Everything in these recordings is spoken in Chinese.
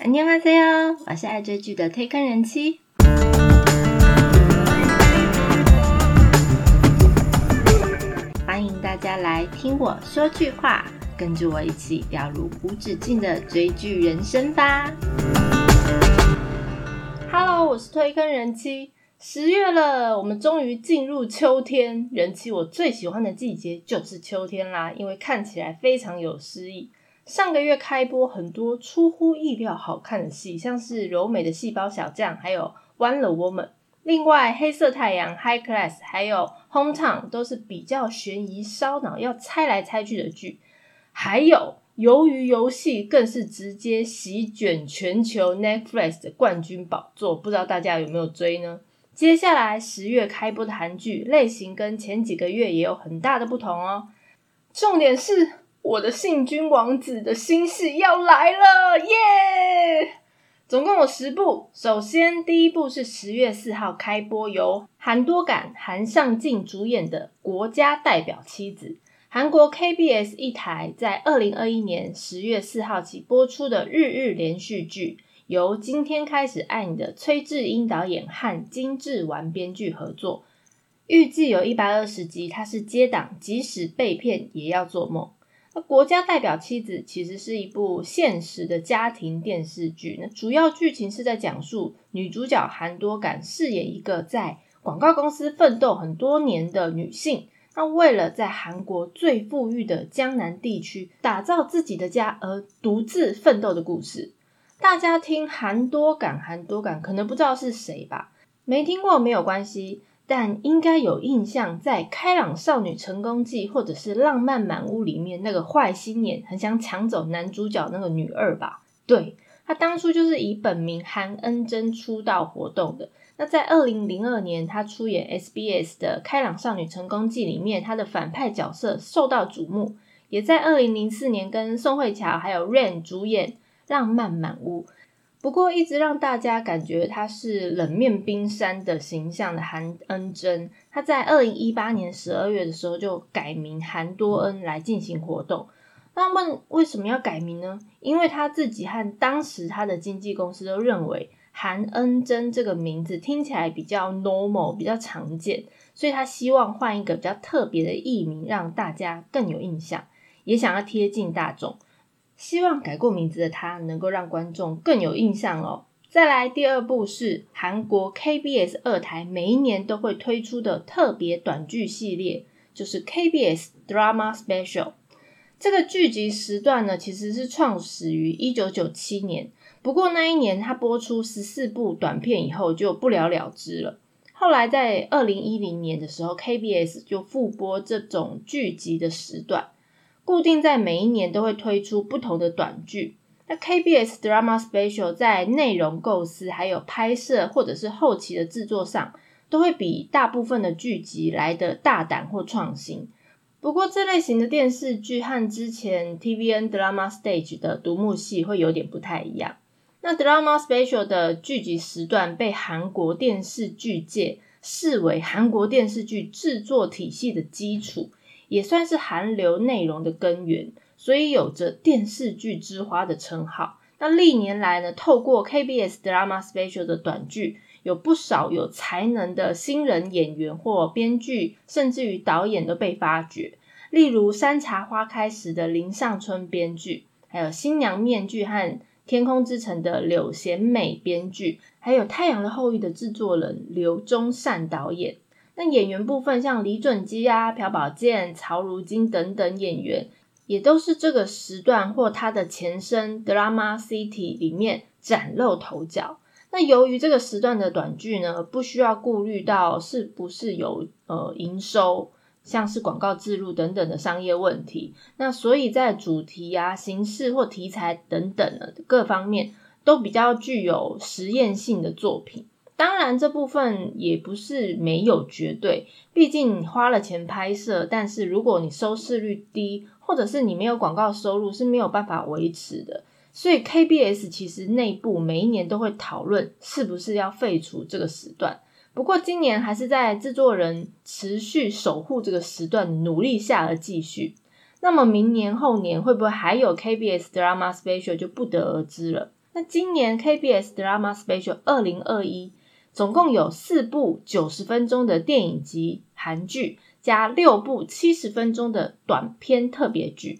안녕하세요，我是爱追剧的推坑人妻。欢迎大家来听我说句话，跟着我一起掉入无止境的追剧人生吧。Hello，我是推坑人妻。十月了，我们终于进入秋天。人妻，我最喜欢的季节就是秋天啦，因为看起来非常有诗意。 上个月开播很多出乎意料好看的戏，像是柔美的细胞小将，还有 One the Woman。另外，黑色太阳 High Class，还有 Hometown 都是比较悬疑、烧脑、要猜来猜去的剧。还有鱿鱼游戏更是直接席卷全球 Netflix 的冠军宝座，不知道大家有没有追呢？接下来十月开播的韩剧类型跟前几个月也有很大的不同哦。重点是。我的幸君王子的新戏要来了，耶！总共有十部。首先，第一部是十月四号开播，由韩多感、韩尚敬主演的《国家代表妻子》，韩国 KBS 一台在二零二一年十月四号起播出的日日连续剧，由今天开始爱你的崔智英导演和金智完编剧合作，预计有一百二十集。它是接档，即使被骗也要做梦。那国家代表妻子其实是一部现实的家庭电视剧，那主要剧情是在讲述女主角韩多感饰演一个在广告公司奋斗很多年的女性，那为了在韩国最富裕的江南地区打造自己的家而独自奋斗的故事。大家听韩多感，韩多感可能不知道是谁吧？没听过没有关系。但应该有印象，在《开朗少女成功记》或者是《浪漫满屋》里面，那个坏心眼很想抢走男主角那个女二吧？对，她当初就是以本名韩恩贞出道活动的。那在二零零二年，她出演 SBS 的《开朗少女成功记》里面，她的反派角色受到瞩目。也在二零零四年跟宋慧乔还有 Rain 主演《浪漫满屋》。不过，一直让大家感觉他是冷面冰山的形象的韩恩珍，他在二零一八年十二月的时候就改名韩多恩来进行活动。那问为什么要改名呢？因为他自己和当时他的经纪公司都认为韩恩珍这个名字听起来比较 normal，比较常见，所以他希望换一个比较特别的艺名，让大家更有印象，也想要贴近大众。希望改过名字的他能够让观众更有印象哦。再来，第二部是韩国 KBS 二台每一年都会推出的特别短剧系列，就是 KBS Drama Special。这个剧集时段呢，其实是创始于一九九七年，不过那一年它播出十四部短片以后就不了了之了。后来在二零一零年的时候，KBS 就复播这种剧集的时段。固定在每一年都会推出不同的短剧。那 KBS Drama Special 在内容构思、还有拍摄或者是后期的制作上，都会比大部分的剧集来的大胆或创新。不过这类型的电视剧和之前 TVN Drama Stage 的独幕戏会有点不太一样。那 Drama Special 的剧集时段被韩国电视剧界视为韩国电视剧制作体系的基础。也算是韩流内容的根源，所以有着电视剧之花的称号。那历年来呢，透过 KBS Drama Special 的短剧，有不少有才能的新人演员或编剧，甚至于导演都被发掘。例如《山茶花开时》的林尚春编剧，还有《新娘面具》和《天空之城》的柳贤美编剧，还有《太阳的后裔》的制作人刘忠善导演。那演员部分，像李准基啊、朴宝剑、曹如金等等演员，也都是这个时段或他的前身 Drama City 里面崭露头角。那由于这个时段的短剧呢，不需要顾虑到是不是有呃营收，像是广告植入等等的商业问题，那所以在主题啊、形式或题材等等的各方面，都比较具有实验性的作品。当然，这部分也不是没有绝对，毕竟你花了钱拍摄，但是如果你收视率低，或者是你没有广告收入，是没有办法维持的。所以 KBS 其实内部每一年都会讨论是不是要废除这个时段。不过今年还是在制作人持续守护这个时段努力下而继续。那么明年后年会不会还有 KBS Drama Special 就不得而知了。那今年 KBS Drama Special 二零二一总共有四部九十分钟的电影集韩剧，加六部七十分钟的短片特别剧，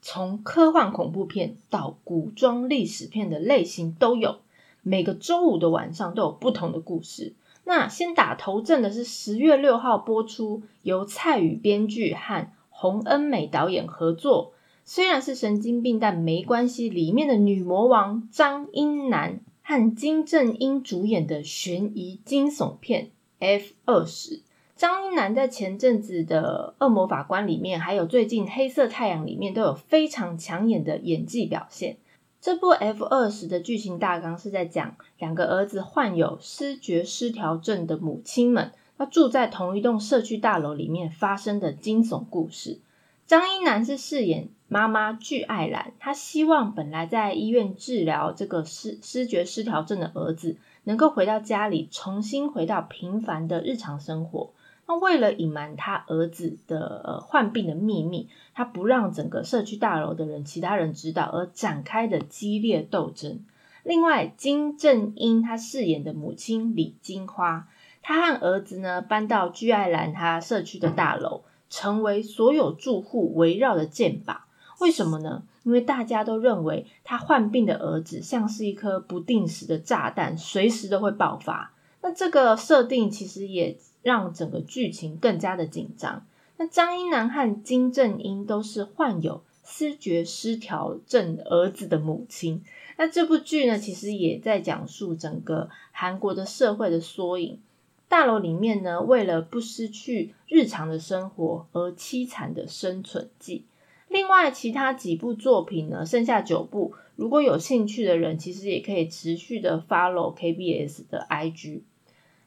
从科幻恐怖片到古装历史片的类型都有。每个周五的晚上都有不同的故事。那先打头阵的是十月六号播出，由蔡宇编剧和洪恩美导演合作。虽然是神经病，但没关系。里面的女魔王张英男和金正英主演的悬疑惊悚片《F 二十》。张英男在前阵子的《恶魔法官》里面，还有最近《黑色太阳》里面，都有非常抢眼的演技表现。这部《F 二十》的剧情大纲是在讲两个儿子患有失觉失调症的母亲们，要住在同一栋社区大楼里面发生的惊悚故事。张英男是饰演。妈妈具爱兰，她希望本来在医院治疗这个失失觉失调症的儿子，能够回到家里，重新回到平凡的日常生活。那为了隐瞒他儿子的患病的秘密，他不让整个社区大楼的人、其他人知道，而展开的激烈斗争。另外，金正英他饰演的母亲李金花，他和儿子呢搬到具爱兰他社区的大楼，成为所有住户围绕的箭靶。为什么呢？因为大家都认为他患病的儿子像是一颗不定时的炸弹，随时都会爆发。那这个设定其实也让整个剧情更加的紧张。那张英男和金正英都是患有思觉失调症儿子的母亲。那这部剧呢，其实也在讲述整个韩国的社会的缩影。大楼里面呢，为了不失去日常的生活而凄惨的生存记。另外，其他几部作品呢，剩下九部。如果有兴趣的人，其实也可以持续的 follow KBS 的 IG。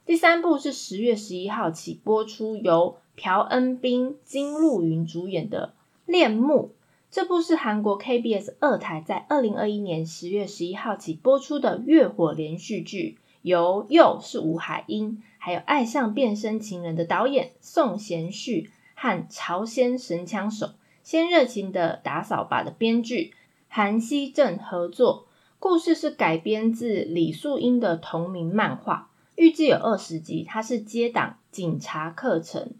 第三部是十月十一号起播出，由朴恩斌、金路云主演的《恋慕》。这部是韩国 KBS 二台在二零二一年十月十一号起播出的月火连续剧，由又是吴海英，还有《爱上变身情人》的导演宋贤旭和朝鲜神枪手。先热情的打扫吧的编剧韩熙正合作，故事是改编自李素英的同名漫画，预计有二十集。它是接档警察课程。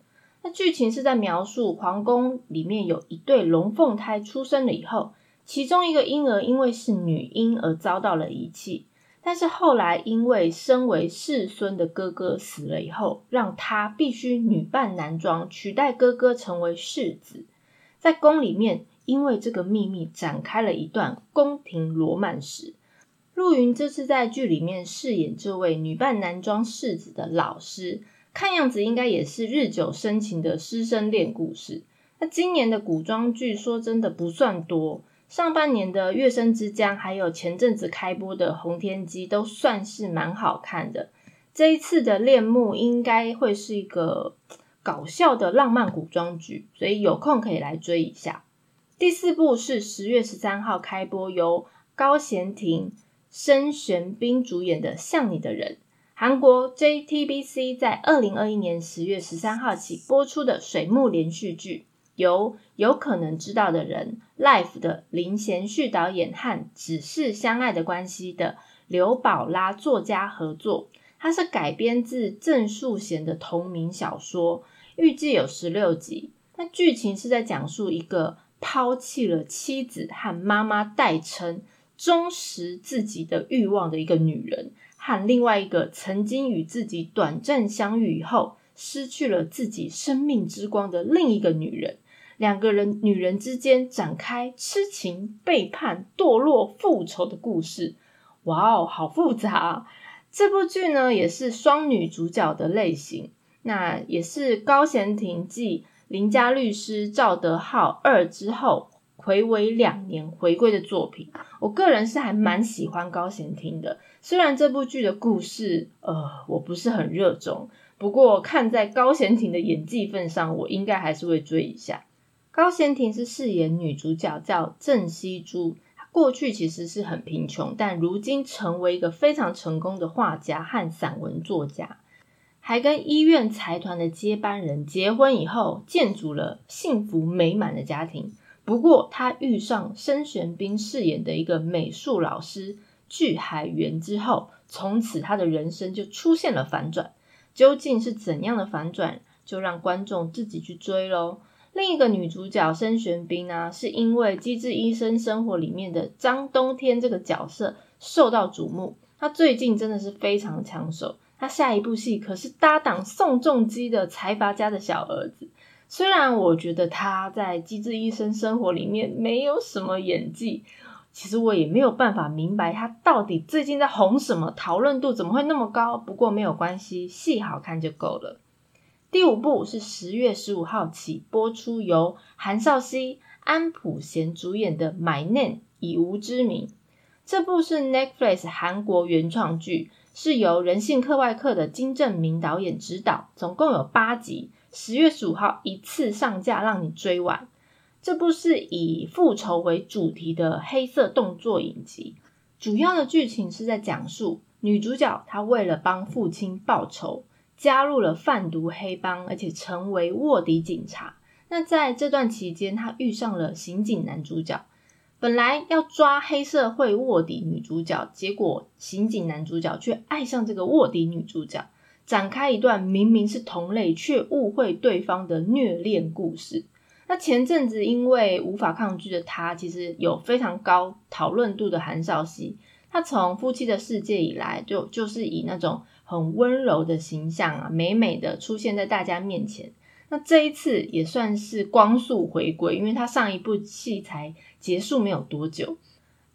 那剧情是在描述皇宫里面有一对龙凤胎出生了以后，其中一个婴儿因为是女婴而遭到了遗弃，但是后来因为身为世孙的哥哥死了以后，让他必须女扮男装取代哥哥成为世子。在宫里面，因为这个秘密展开了一段宫廷罗曼史。陆云这次在剧里面饰演这位女扮男装世子的老师，看样子应该也是日久生情的师生恋故事。那今年的古装剧说真的不算多，上半年的《月升之江》还有前阵子开播的《洪天基》都算是蛮好看的。这一次的恋慕应该会是一个。搞笑的浪漫古装剧，所以有空可以来追一下。第四部是十月十三号开播，由高贤廷、申玄彬主演的《像你的人》，韩国 JTBC 在二零二一年十月十三号起播出的水木连续剧，由有可能知道的人 Life 的林贤旭导演和只是相爱的关系的刘宝拉作家合作，它是改编自郑树贤的同名小说。预计有十六集。那剧情是在讲述一个抛弃了妻子和妈妈代称、忠实自己的欲望的一个女人，和另外一个曾经与自己短暂相遇以后失去了自己生命之光的另一个女人。两个人女人之间展开痴情、背叛、堕落、复仇的故事。哇哦，好复杂！这部剧呢，也是双女主角的类型。那也是高贤廷继《邻家律师赵德浩二》之后回违两年回归的作品。我个人是还蛮喜欢高贤廷的，虽然这部剧的故事呃我不是很热衷，不过看在高贤廷的演技份上，我应该还是会追一下。高贤廷是饰演女主角叫郑熙珠，过去其实是很贫穷，但如今成为一个非常成功的画家和散文作家。还跟医院财团的接班人结婚以后，建筑了幸福美满的家庭。不过，他遇上申玄彬饰演的一个美术老师，具海元之后，从此他的人生就出现了反转。究竟是怎样的反转，就让观众自己去追喽。另一个女主角申玄彬呢，是因为《机智医生生活》里面的张冬天这个角色受到瞩目。她最近真的是非常抢手，她下一部戏可是搭档宋仲基的财阀家的小儿子。虽然我觉得他在《机智医生生活》里面没有什么演技，其实我也没有办法明白他到底最近在红什么，讨论度怎么会那么高。不过没有关系，戏好看就够了。第五部是十月十五号起播出，由韩少熙、安普贤主演的《My Name 以无之名》。这部是 Netflix 韩国原创剧，是由人性课外课的金正明导演执导，总共有八集。十月十五号一次上架，让你追完。这部是以复仇为主题的黑色动作影集，主要的剧情是在讲述女主角她为了帮父亲报仇。加入了贩毒黑帮，而且成为卧底警察。那在这段期间，他遇上了刑警男主角。本来要抓黑社会卧底女主角，结果刑警男主角却爱上这个卧底女主角，展开一段明明是同类却误会对方的虐恋故事。那前阵子因为无法抗拒的他，其实有非常高讨论度的韩少熙，他从夫妻的世界以来，就就是以那种。很温柔的形象啊，美美的出现在大家面前。那这一次也算是光速回归，因为他上一部戏才结束没有多久。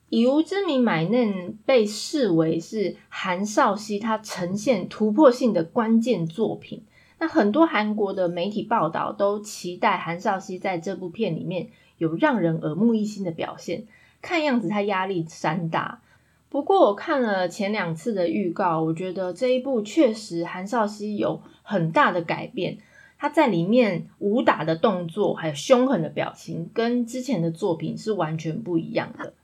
以无之名买嫩被视为是韩少熙他呈现突破性的关键作品。那很多韩国的媒体报道都期待韩少熙在这部片里面有让人耳目一新的表现。看样子他压力山大。不过我看了前两次的预告，我觉得这一部确实韩少熙有很大的改变。他在里面武打的动作还有凶狠的表情，跟之前的作品是完全不一样的。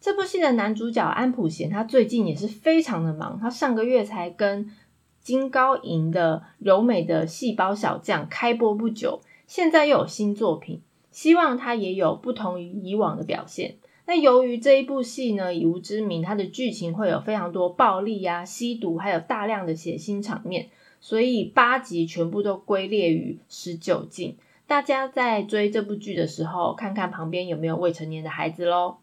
这部戏的男主角安普贤，他最近也是非常的忙。他上个月才跟金高银的柔美的细胞小将开播不久，现在又有新作品，希望他也有不同于以往的表现。那由于这一部戏呢，以无之名，它的剧情会有非常多暴力呀、吸毒，还有大量的血腥场面，所以八集全部都归列于十九禁。大家在追这部剧的时候，看看旁边有没有未成年的孩子喽。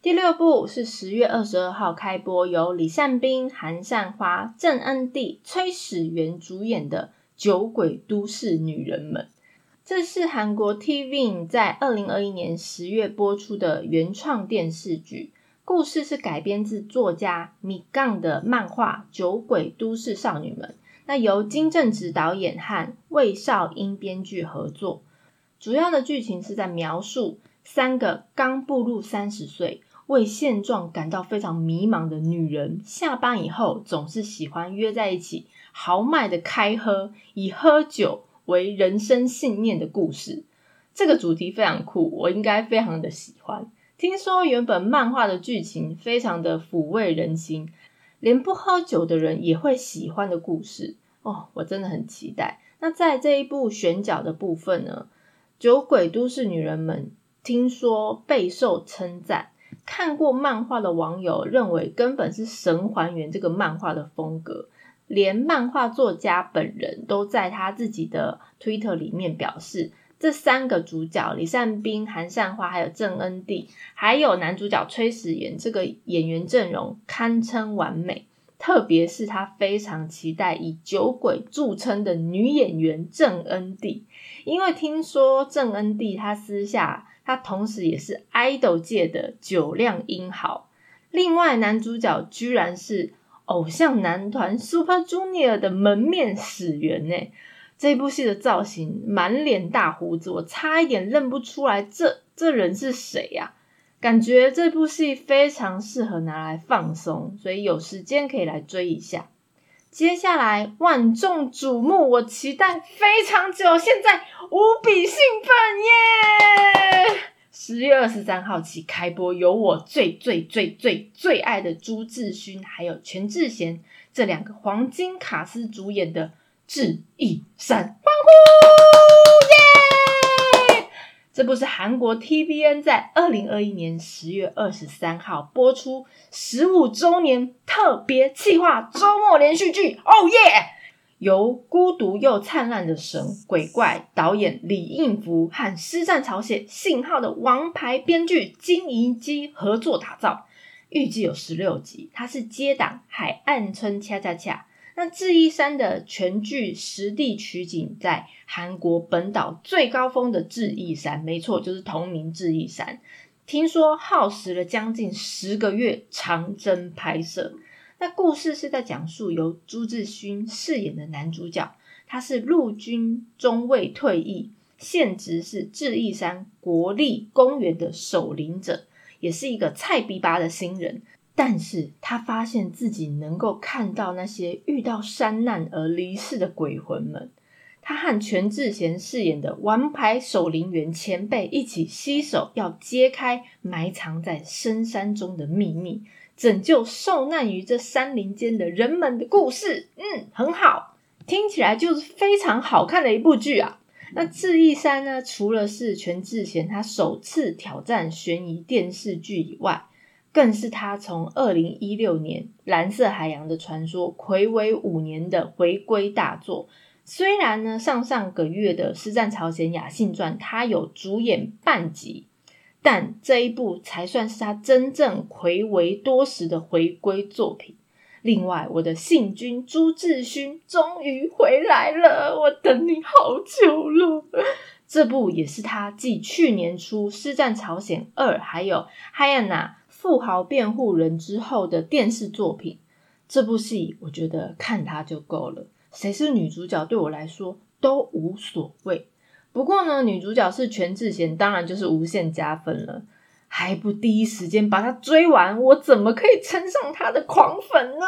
第六部是十月二十二号开播，由李善斌、韩善花、郑恩地、崔始源主演的《酒鬼都市女人们》。这是韩国 TV 在二零二一年十月播出的原创电视剧，故事是改编自作家米杠的漫画《酒鬼都市少女们》。那由金正直导演和魏少英编剧合作，主要的剧情是在描述三个刚步入三十岁、为现状感到非常迷茫的女人，下班以后总是喜欢约在一起豪迈的开喝，以喝酒。为人生信念的故事，这个主题非常酷，我应该非常的喜欢。听说原本漫画的剧情非常的抚慰人心，连不喝酒的人也会喜欢的故事哦，我真的很期待。那在这一部选角的部分呢，《酒鬼都市女人们》听说备受称赞，看过漫画的网友认为根本是神还原这个漫画的风格。连漫画作家本人都在他自己的 Twitter 里面表示，这三个主角李善斌、韩善花还有郑恩地，还有男主角崔始源这个演员阵容堪称完美。特别是他非常期待以酒鬼著称的女演员郑恩地，因为听说郑恩地他私下他同时也是 idol 界的酒量英豪。另外男主角居然是。偶像男团 Super Junior 的门面始源呢？这部戏的造型，满脸大胡子，我差一点认不出来，这这人是谁呀？感觉这部戏非常适合拿来放松，所以有时间可以来追一下。接下来万众瞩目，我期待非常久，现在无比兴奋耶！十月二十三号起开播，由我最最最最最爱的朱智勋还有全智贤这两个黄金卡司主演的《智异山》，欢呼耶！这部是韩国 TVN 在二零二一年十月二十三号播出十五周年特别企划周末连续剧。哦耶！由孤独又灿烂的神鬼怪导演李应福和《师战朝鲜》信号的王牌编剧金银基合作打造，预计有十六集。它是接档《海岸村恰恰恰》。那智异山的全剧实地取景在韩国本岛最高峰的智异山，没错，就是同名智异山。听说耗时了将近十个月长征拍摄。那故事是在讲述由朱智勋饰演的男主角，他是陆军中尉退役，现职是智异山国立公园的守灵者，也是一个菜逼巴的新人。但是他发现自己能够看到那些遇到山难而离世的鬼魂们。他和全智贤饰演的王牌守灵员前辈一起携手，要揭开埋藏在深山中的秘密。拯救受难于这山林间的人们的故事，嗯，很好，听起来就是非常好看的一部剧啊。那智异山呢？除了是全智贤他首次挑战悬疑电视剧以外，更是他从二零一六年《蓝色海洋的传说》暌违五年的回归大作。虽然呢，上上个月的《师战朝鲜雅信传》他有主演半集。但这一部才算是他真正回违多时的回归作品。另外，我的信君朱智勋终于回来了，我等你好久了。这部也是他继去年初《师战朝鲜二》还有《海安娜富豪辩护人》之后的电视作品。这部戏我觉得看他就够了，谁是女主角对我来说都无所谓。不过呢，女主角是全智贤，当然就是无限加分了。还不第一时间把她追完，我怎么可以称上她的狂粉呢？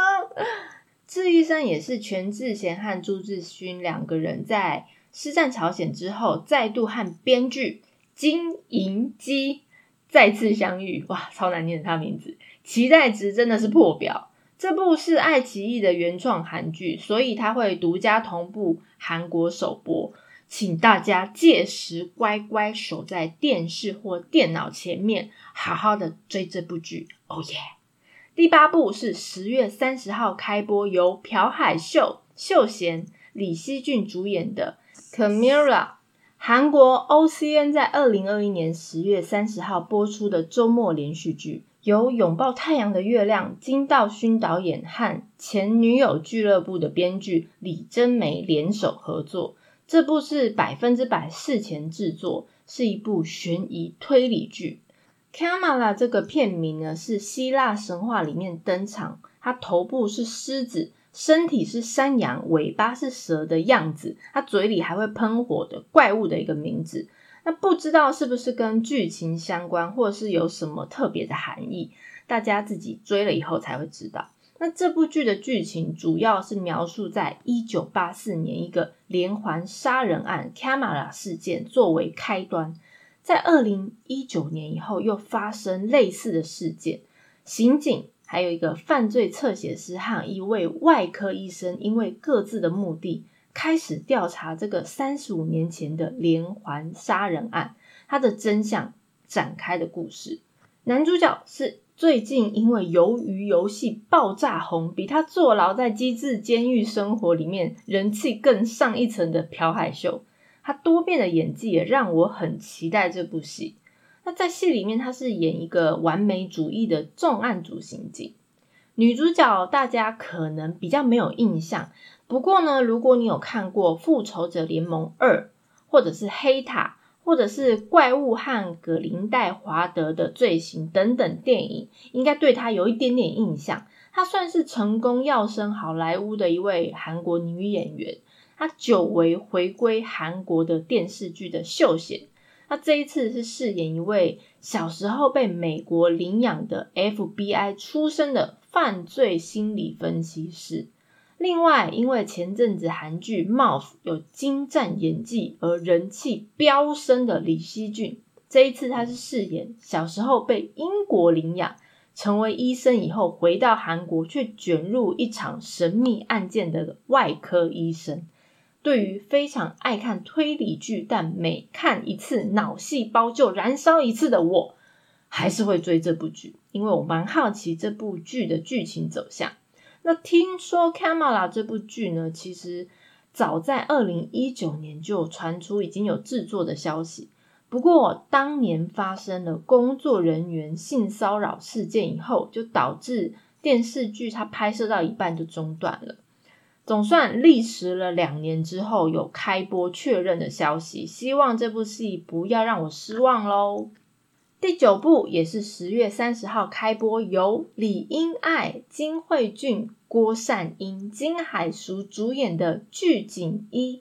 智医生也是全智贤和朱智勋两个人在师战朝鲜之后，再度和编剧金银基再次相遇。哇，超难念他名字，期待值真的是破表。这部是爱奇艺的原创韩剧，所以它会独家同步韩国首播。请大家届时乖乖守在电视或电脑前面，好好的追这部剧。哦耶！第八部是十月三十号开播，由朴海秀、秀贤、李熙俊主演的《Camilla》。韩国 OCN 在二零二一年十月三十号播出的周末连续剧，由拥抱太阳的月亮金道勋导演和前女友俱乐部的编剧李珍梅联手合作。这部是百分之百事前制作，是一部悬疑推理剧。Camala 这个片名呢，是希腊神话里面登场，它头部是狮子，身体是山羊，尾巴是蛇的样子，它嘴里还会喷火的怪物的一个名字。那不知道是不是跟剧情相关，或是有什么特别的含义，大家自己追了以后才会知道。那这部剧的剧情主要是描述在一九八四年一个连环杀人案 Camera 事件作为开端，在二零一九年以后又发生类似的事件，刑警还有一个犯罪侧写师和一位外科医生，因为各自的目的开始调查这个三十五年前的连环杀人案，它的真相展开的故事。男主角是。最近因为鱿鱼游戏爆炸红，比他坐牢在机智监狱生活里面人气更上一层的朴海秀，他多变的演技也让我很期待这部戏。那在戏里面，他是演一个完美主义的重案组刑警。女主角大家可能比较没有印象，不过呢，如果你有看过《复仇者联盟二》或者是《黑塔》。或者是怪物和格林戴华德的罪行等等电影，应该对她有一点点印象。她算是成功要升好莱坞的一位韩国女演员。她久违回归韩国的电视剧的秀贤，她这一次是饰演一位小时候被美国领养的 FBI 出身的犯罪心理分析师。另外，因为前阵子韩剧《Mouth》有精湛演技而人气飙升的李熙俊，这一次他是饰演小时候被英国领养，成为医生以后回到韩国，却卷入一场神秘案件的外科医生。对于非常爱看推理剧，但每看一次脑细胞就燃烧一次的我，还是会追这部剧，因为我蛮好奇这部剧的剧情走向。那听说《Camera》这部剧呢，其实早在二零一九年就传出已经有制作的消息，不过当年发生了工作人员性骚扰事件以后，就导致电视剧它拍摄到一半就中断了。总算历时了两年之后，有开播确认的消息，希望这部戏不要让我失望喽。第九部也是十月三十号开播，由李英爱、金惠俊、郭善英、金海淑主演的《巨景一》。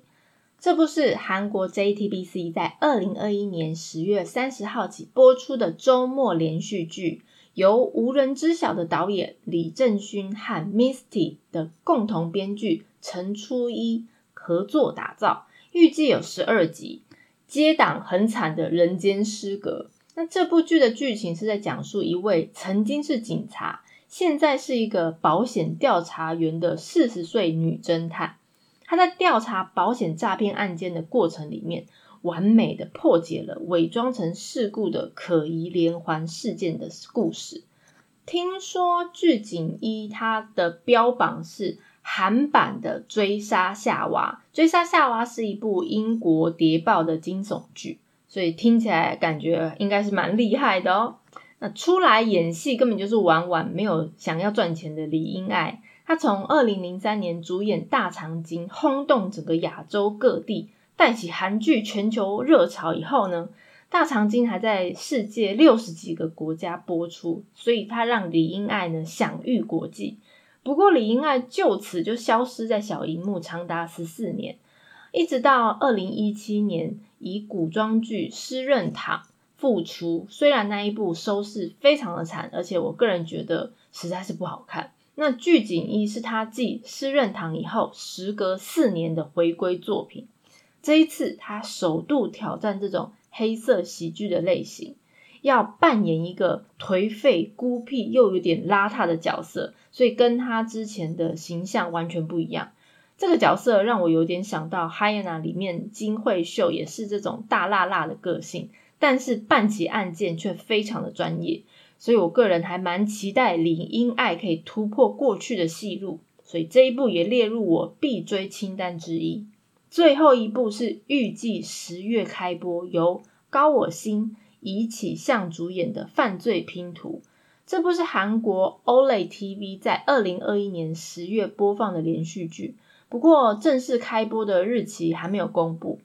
这部是韩国 JTBC 在二零二一年十月三十号起播出的周末连续剧，由无人知晓的导演李正勋和 Misty 的共同编剧陈初一合作打造，预计有十二集，接档很惨的人间失格。那这部剧的剧情是在讲述一位曾经是警察，现在是一个保险调查员的四十岁女侦探。她在调查保险诈骗案件的过程里面，完美的破解了伪装成事故的可疑连环事件的故事。听说《剧警一》它的标榜是韩版的《追杀夏娃》，《追杀夏娃》是一部英国谍报的惊悚剧。所以听起来感觉应该是蛮厉害的哦。那出来演戏根本就是玩玩，没有想要赚钱的李英爱。她从二零零三年主演《大长今》，轰动整个亚洲各地，带起韩剧全球热潮以后呢，《大长今》还在世界六十几个国家播出，所以她让李英爱呢享誉国际。不过李英爱就此就消失在小荧幕长达十四年，一直到二零一七年。以古装剧《诗任堂》复出，虽然那一部收视非常的惨，而且我个人觉得实在是不好看。那《剧景一》是他继《诗任堂》以后，时隔四年的回归作品。这一次，他首度挑战这种黑色喜剧的类型，要扮演一个颓废、孤僻又有点邋遢的角色，所以跟他之前的形象完全不一样。这个角色让我有点想到《h y e n a 里面金惠秀也是这种大辣辣的个性，但是办起案件却非常的专业，所以我个人还蛮期待李英爱可以突破过去的戏路，所以这一部也列入我必追清单之一。最后一部是预计十月开播，由高我心、以起相主演的《犯罪拼图》，这部是韩国 Olay TV 在二零二一年十月播放的连续剧。不过，正式开播的日期还没有公布。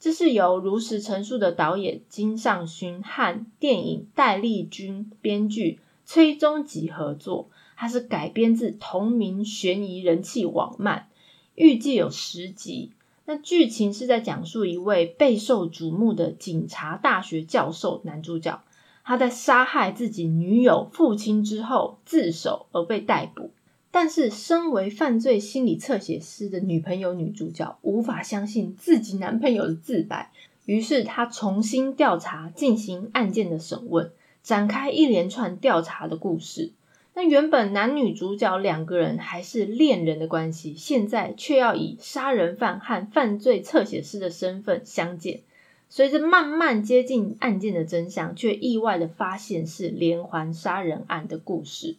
这是由如实陈述的导演金尚勋和电影戴丽君编剧崔宗吉合作，它是改编自同名悬疑人气网漫，预计有十集。那剧情是在讲述一位备受瞩目的警察大学教授男主角，他在杀害自己女友父亲之后自首而被逮捕。但是，身为犯罪心理侧写师的女朋友女主角无法相信自己男朋友的自白，于是她重新调查，进行案件的审问，展开一连串调查的故事。那原本男女主角两个人还是恋人的关系，现在却要以杀人犯和犯罪侧写师的身份相见。随着慢慢接近案件的真相，却意外的发现是连环杀人案的故事。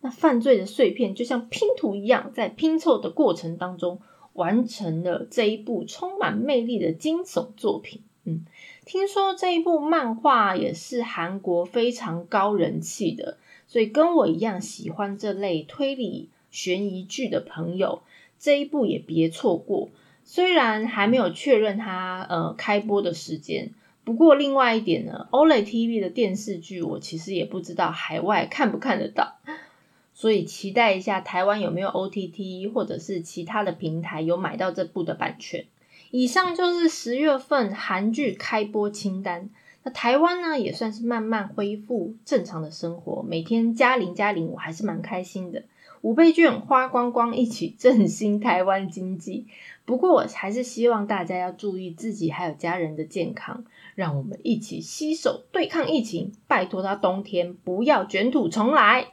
那犯罪的碎片就像拼图一样，在拼凑的过程当中，完成了这一部充满魅力的惊悚作品。嗯，听说这一部漫画也是韩国非常高人气的，所以跟我一样喜欢这类推理悬疑剧的朋友，这一部也别错过。虽然还没有确认它呃开播的时间，不过另外一点呢，Olay TV 的电视剧我其实也不知道海外看不看得到。所以期待一下台湾有没有 OTT 或者是其他的平台有买到这部的版权。以上就是十月份韩剧开播清单。那台湾呢也算是慢慢恢复正常的生活，每天加零加零，我还是蛮开心的。五倍券花光光，一起振兴台湾经济。不过我还是希望大家要注意自己还有家人的健康，让我们一起携手对抗疫情。拜托他冬天不要卷土重来。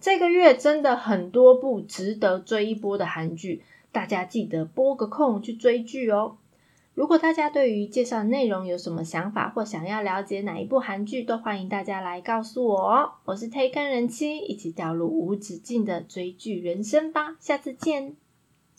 这个月真的很多部值得追一波的韩剧，大家记得拨个空去追剧哦。如果大家对于介绍内容有什么想法，或想要了解哪一部韩剧，都欢迎大家来告诉我哦。我是 Taken 人妻，一起掉入无止境的追剧人生吧。下次见。